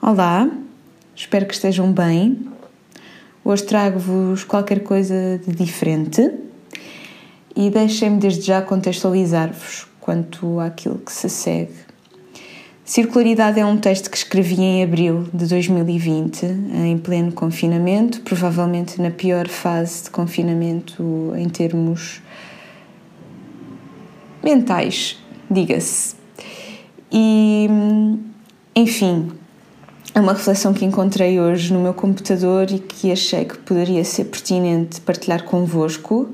Olá, espero que estejam bem. Hoje trago-vos qualquer coisa de diferente e deixem-me desde já contextualizar-vos quanto àquilo que se segue. Circularidade é um texto que escrevi em abril de 2020, em pleno confinamento, provavelmente na pior fase de confinamento em termos mentais, diga-se. E, enfim, é uma reflexão que encontrei hoje no meu computador e que achei que poderia ser pertinente partilhar convosco.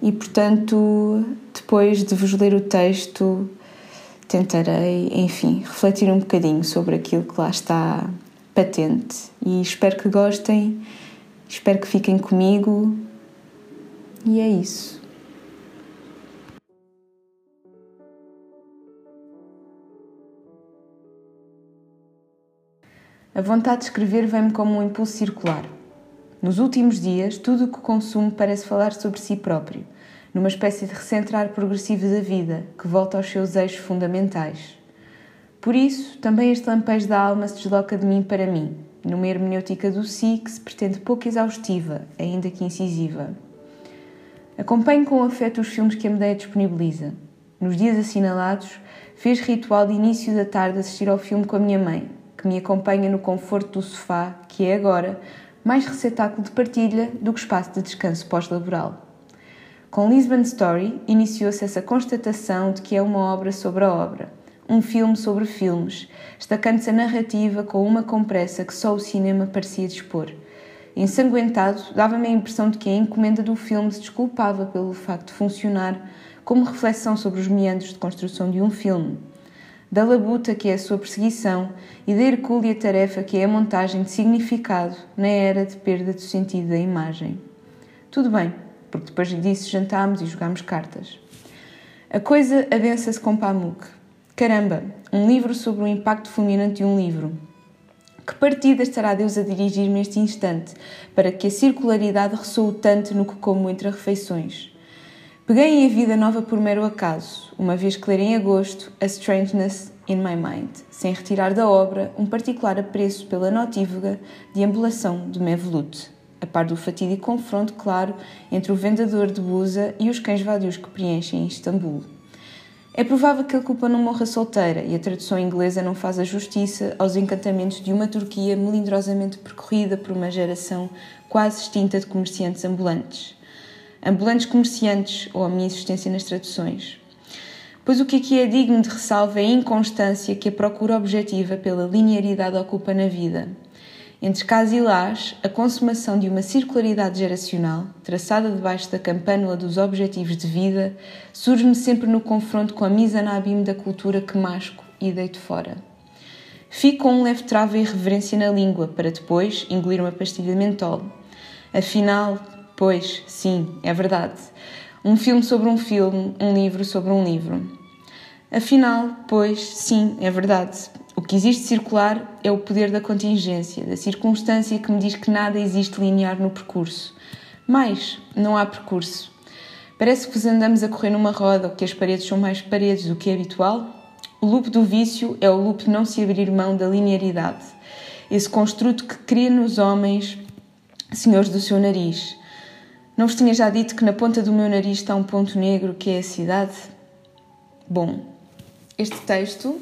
E, portanto, depois de vos ler o texto, tentarei, enfim, refletir um bocadinho sobre aquilo que lá está patente. E espero que gostem, espero que fiquem comigo. E é isso. A vontade de escrever vem-me como um impulso circular. Nos últimos dias, tudo o que consumo parece falar sobre si próprio, numa espécie de recentrar progressivo da vida, que volta aos seus eixos fundamentais. Por isso, também este lampejo da alma se desloca de mim para mim, numa hermenêutica do si que se pretende pouco exaustiva, ainda que incisiva. Acompanho com afeto os filmes que a Medeia disponibiliza. Nos dias assinalados, fez ritual de início da tarde assistir ao filme com a minha mãe, que me acompanha no conforto do sofá, que é agora mais receptáculo de partilha do que espaço de descanso pós-laboral. Com Lisbon Story, iniciou-se essa constatação de que é uma obra sobre a obra, um filme sobre filmes, destacando-se a narrativa com uma compressa que só o cinema parecia dispor. Ensanguentado, dava-me a impressão de que a encomenda do filme se desculpava pelo facto de funcionar como reflexão sobre os meandros de construção de um filme da labuta que é a sua perseguição e da hercúlea tarefa que é a montagem de significado na era de perda do sentido da imagem. Tudo bem, porque depois disso jantámos e jogámos cartas. A coisa adensa-se com Pamuk. Caramba, um livro sobre o impacto fulminante de um livro. Que partida estará Deus a dirigir-me neste instante para que a circularidade ressoe tanto no que como entre refeições? Peguei em A Vida Nova por mero acaso, uma vez que ler em agosto A Strangeness in My Mind, sem retirar da obra um particular apreço pela notívaga deambulação de Mevlut, a par do fatídico confronto claro entre o vendedor de Busa e os cães vadios que preenchem Istambul. É provável que a culpa não morra solteira e a tradução inglesa não faz a justiça aos encantamentos de uma Turquia melindrosamente percorrida por uma geração quase extinta de comerciantes ambulantes ambulantes comerciantes ou a minha existência nas traduções. Pois o que aqui é digno de ressalva é a inconstância que a procura objetiva pela linearidade ocupa na vida. Entre cas e las, a consumação de uma circularidade geracional, traçada debaixo da campânula dos objetivos de vida, surge-me sempre no confronto com a misanabim da cultura que masco e deito fora. Fico com um leve trava e reverência na língua, para depois engolir uma pastilha de mentol. Afinal, Pois, sim, é verdade. Um filme sobre um filme, um livro sobre um livro. Afinal, pois, sim, é verdade. O que existe circular é o poder da contingência, da circunstância que me diz que nada existe linear no percurso. Mas não há percurso. Parece que vos andamos a correr numa roda ou que as paredes são mais paredes do que é habitual. O loop do vício é o loop de não se abrir mão da linearidade. Esse construto que cria nos homens senhores do seu nariz não vos tinha já dito que na ponta do meu nariz está um ponto negro que é a cidade? Bom, este texto,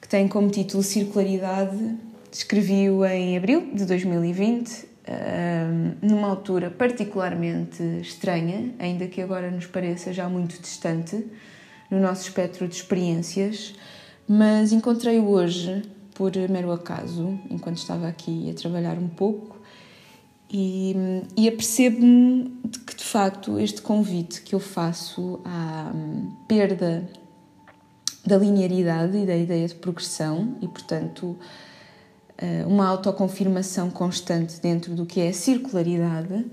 que tem como título Circularidade, escrevi-o em abril de 2020, numa altura particularmente estranha, ainda que agora nos pareça já muito distante no nosso espectro de experiências, mas encontrei-o hoje por mero acaso, enquanto estava aqui a trabalhar um pouco e, e apercebo-me de que, de facto, este convite que eu faço à hum, perda da linearidade e da ideia de progressão e, portanto, eh, uma autoconfirmação constante dentro do que é a circularidade,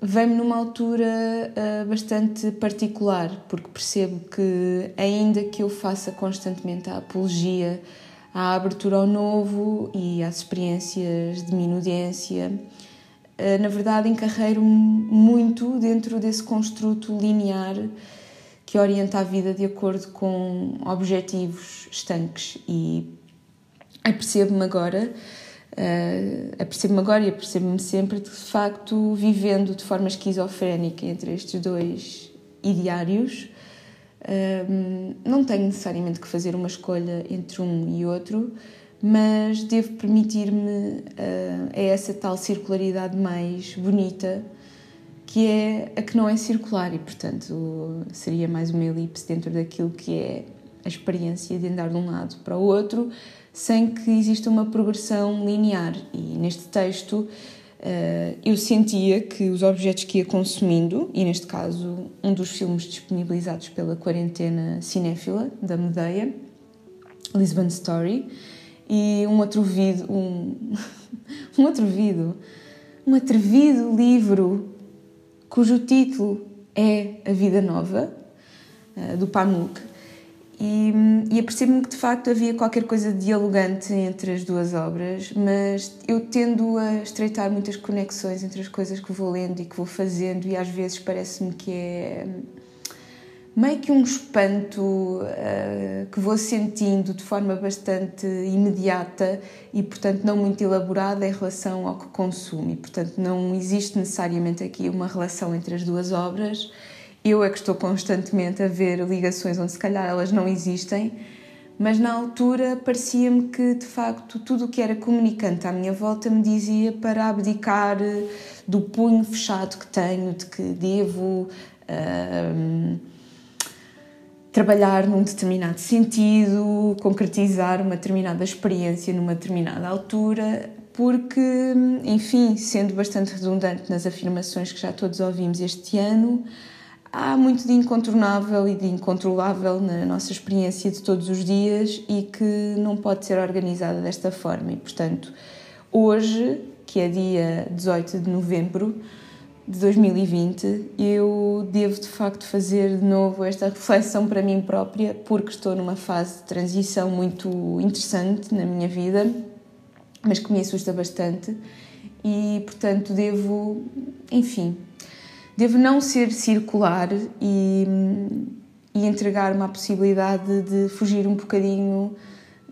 vem-me numa altura eh, bastante particular, porque percebo que, ainda que eu faça constantemente a apologia à abertura ao novo e às experiências de minudência, na verdade, encarreiro muito dentro desse construto linear que orienta a vida de acordo com objetivos estanques e apercebo-me agora, uh, apercebo-me agora e apercebo-me sempre de facto vivendo de forma esquizofrénica entre estes dois ideários. Uh, não tenho necessariamente que fazer uma escolha entre um e outro, mas devo permitir-me uh, a essa tal circularidade mais bonita que é a que não é circular e, portanto, seria mais uma elipse dentro daquilo que é a experiência de andar de um lado para o outro sem que exista uma progressão linear. E neste texto uh, eu sentia que os objetos que ia consumindo, e neste caso um dos filmes disponibilizados pela quarentena cinéfila da Medeia, Lisbon Story, e um atrevido, um, um atrevido, um atrevido livro cujo título é A Vida Nova, uh, do Pamuk, e, e apercebo-me que de facto havia qualquer coisa dialogante entre as duas obras, mas eu tendo a estreitar muitas conexões entre as coisas que vou lendo e que vou fazendo, e às vezes parece-me que é meio que um espanto uh, que vou sentindo de forma bastante imediata e, portanto, não muito elaborada em relação ao que consumo. E, portanto, não existe necessariamente aqui uma relação entre as duas obras eu é que estou constantemente a ver ligações onde se calhar elas não existem, mas na altura parecia-me que de facto tudo o que era comunicante à minha volta me dizia para abdicar eh, do punho fechado que tenho, de que devo uh, trabalhar num determinado sentido, concretizar uma determinada experiência numa determinada altura, porque, enfim, sendo bastante redundante nas afirmações que já todos ouvimos este ano, há muito de incontornável e de incontrolável na nossa experiência de todos os dias e que não pode ser organizada desta forma. E, portanto, hoje, que é dia 18 de novembro de 2020, eu devo de facto fazer de novo esta reflexão para mim própria, porque estou numa fase de transição muito interessante na minha vida, mas que me assusta bastante. E, portanto, devo, enfim, devo não ser circular e, e entregar uma possibilidade de fugir um bocadinho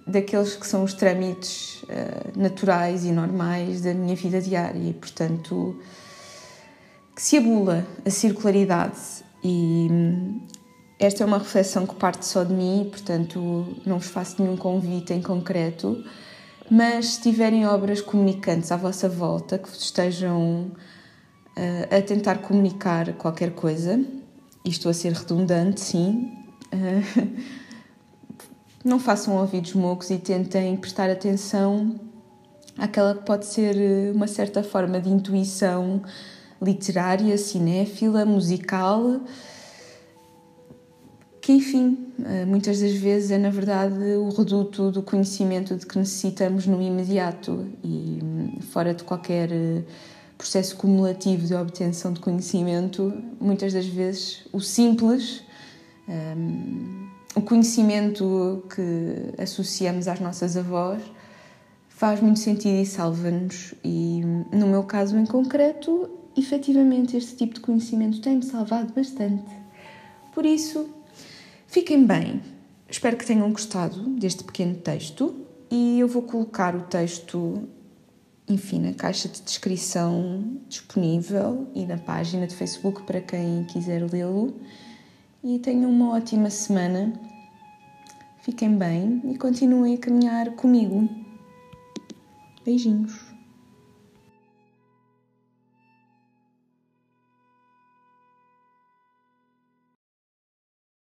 daqueles que são os trâmites uh, naturais e normais da minha vida diária e, portanto, que se abula a circularidade e hum, esta é uma reflexão que parte só de mim, portanto, não vos faço nenhum convite em concreto, mas se tiverem obras comunicantes à vossa volta que estejam uh, a tentar comunicar qualquer coisa, e estou a ser redundante, sim. Uh, não façam ouvidos mocos e tentem prestar atenção àquela que pode ser uma certa forma de intuição literária, cinéfila, musical, que enfim, muitas das vezes é na verdade o reduto do conhecimento de que necessitamos no imediato e hum, fora de qualquer processo cumulativo de obtenção de conhecimento, muitas das vezes o simples, um, o conhecimento que associamos às nossas avós, faz muito sentido e salva-nos. E no meu caso em concreto, efetivamente, este tipo de conhecimento tem-me salvado bastante. Por isso, fiquem bem. Espero que tenham gostado deste pequeno texto e eu vou colocar o texto enfim, na caixa de descrição disponível e na página de Facebook para quem quiser lê-lo. E tenham uma ótima semana. Fiquem bem e continuem a caminhar comigo. Beijinhos.